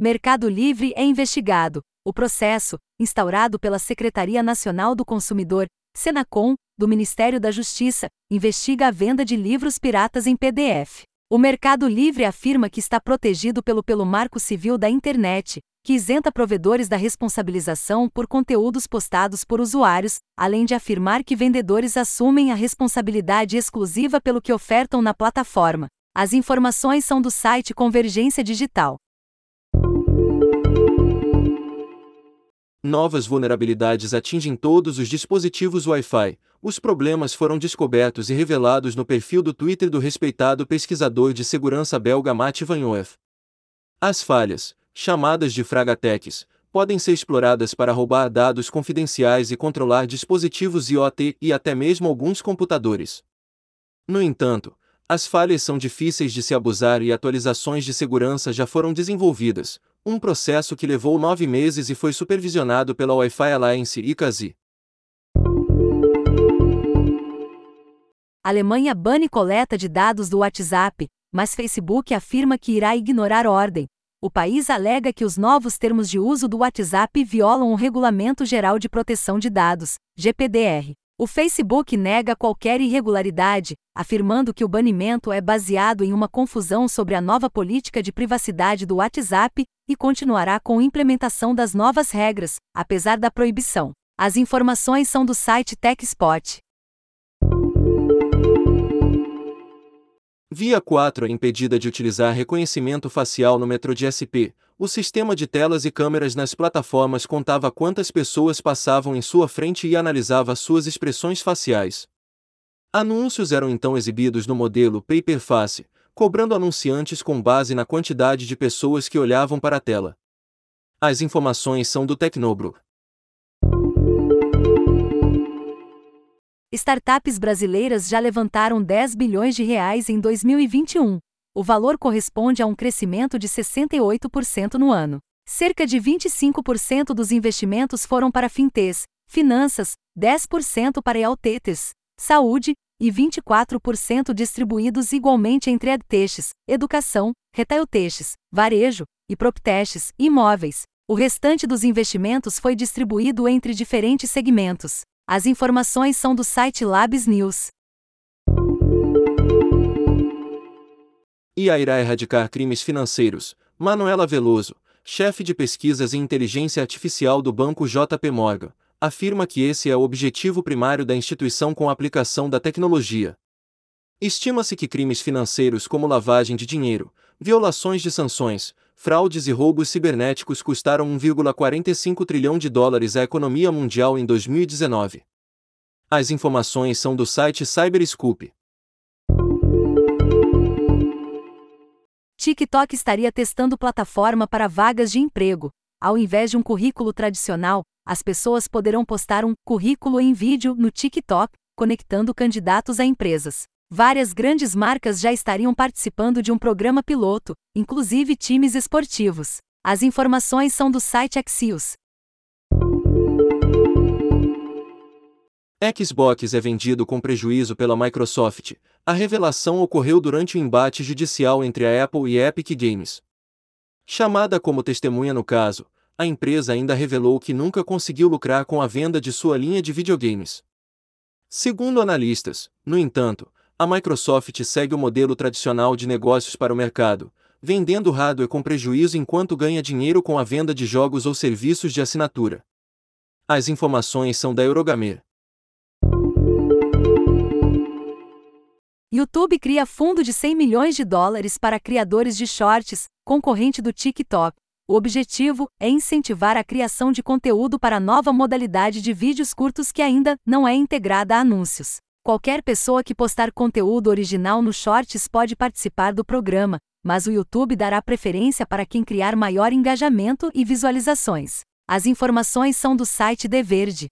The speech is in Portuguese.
Mercado Livre é investigado. O processo, instaurado pela Secretaria Nacional do Consumidor, Senacom, do Ministério da Justiça, investiga a venda de livros piratas em PDF. O Mercado Livre afirma que está protegido pelo, pelo Marco Civil da Internet, que isenta provedores da responsabilização por conteúdos postados por usuários, além de afirmar que vendedores assumem a responsabilidade exclusiva pelo que ofertam na plataforma. As informações são do site Convergência Digital. Novas vulnerabilidades atingem todos os dispositivos Wi-Fi. Os problemas foram descobertos e revelados no perfil do Twitter do respeitado pesquisador de segurança belga Matt Van Oof. As falhas, chamadas de fragatex, podem ser exploradas para roubar dados confidenciais e controlar dispositivos IoT e até mesmo alguns computadores. No entanto, as falhas são difíceis de se abusar e atualizações de segurança já foram desenvolvidas, um processo que levou nove meses e foi supervisionado pela Wi-Fi Alliance e CASI. Alemanha bane coleta de dados do WhatsApp, mas Facebook afirma que irá ignorar ordem. O país alega que os novos termos de uso do WhatsApp violam o Regulamento Geral de Proteção de Dados, GPDR. O Facebook nega qualquer irregularidade, afirmando que o banimento é baseado em uma confusão sobre a nova política de privacidade do WhatsApp e continuará com a implementação das novas regras, apesar da proibição. As informações são do site TechSpot. Via 4 é impedida de utilizar reconhecimento facial no metrô de SP, o sistema de telas e câmeras nas plataformas contava quantas pessoas passavam em sua frente e analisava suas expressões faciais. Anúncios eram então exibidos no modelo Paper Face, cobrando anunciantes com base na quantidade de pessoas que olhavam para a tela. As informações são do Tecnobro. Startups brasileiras já levantaram 10 bilhões de reais em 2021 o valor corresponde a um crescimento de 68% no ano. Cerca de 25% dos investimentos foram para fintechs, finanças, 10% para EALTETES, saúde, e 24% distribuídos igualmente entre edtechs, educação, retailtechs, varejo, e proptechs, imóveis. O restante dos investimentos foi distribuído entre diferentes segmentos. As informações são do site Labs News. IA irá erradicar crimes financeiros. Manuela Veloso, chefe de pesquisas em inteligência artificial do Banco JP Morgan, afirma que esse é o objetivo primário da instituição com a aplicação da tecnologia. Estima-se que crimes financeiros como lavagem de dinheiro, violações de sanções, fraudes e roubos cibernéticos custaram 1,45 trilhão de dólares à economia mundial em 2019. As informações são do site CyberScoop. TikTok estaria testando plataforma para vagas de emprego. Ao invés de um currículo tradicional, as pessoas poderão postar um currículo em vídeo no TikTok, conectando candidatos a empresas. Várias grandes marcas já estariam participando de um programa piloto, inclusive times esportivos. As informações são do site Axios. Xbox é vendido com prejuízo pela Microsoft. A revelação ocorreu durante o embate judicial entre a Apple e Epic Games. Chamada como testemunha no caso, a empresa ainda revelou que nunca conseguiu lucrar com a venda de sua linha de videogames. Segundo analistas, no entanto, a Microsoft segue o modelo tradicional de negócios para o mercado, vendendo hardware com prejuízo enquanto ganha dinheiro com a venda de jogos ou serviços de assinatura. As informações são da Eurogamer. YouTube cria fundo de 100 milhões de dólares para criadores de shorts, concorrente do TikTok. O objetivo é incentivar a criação de conteúdo para a nova modalidade de vídeos curtos que ainda não é integrada a anúncios. Qualquer pessoa que postar conteúdo original no Shorts pode participar do programa, mas o YouTube dará preferência para quem criar maior engajamento e visualizações. As informações são do site The Verde.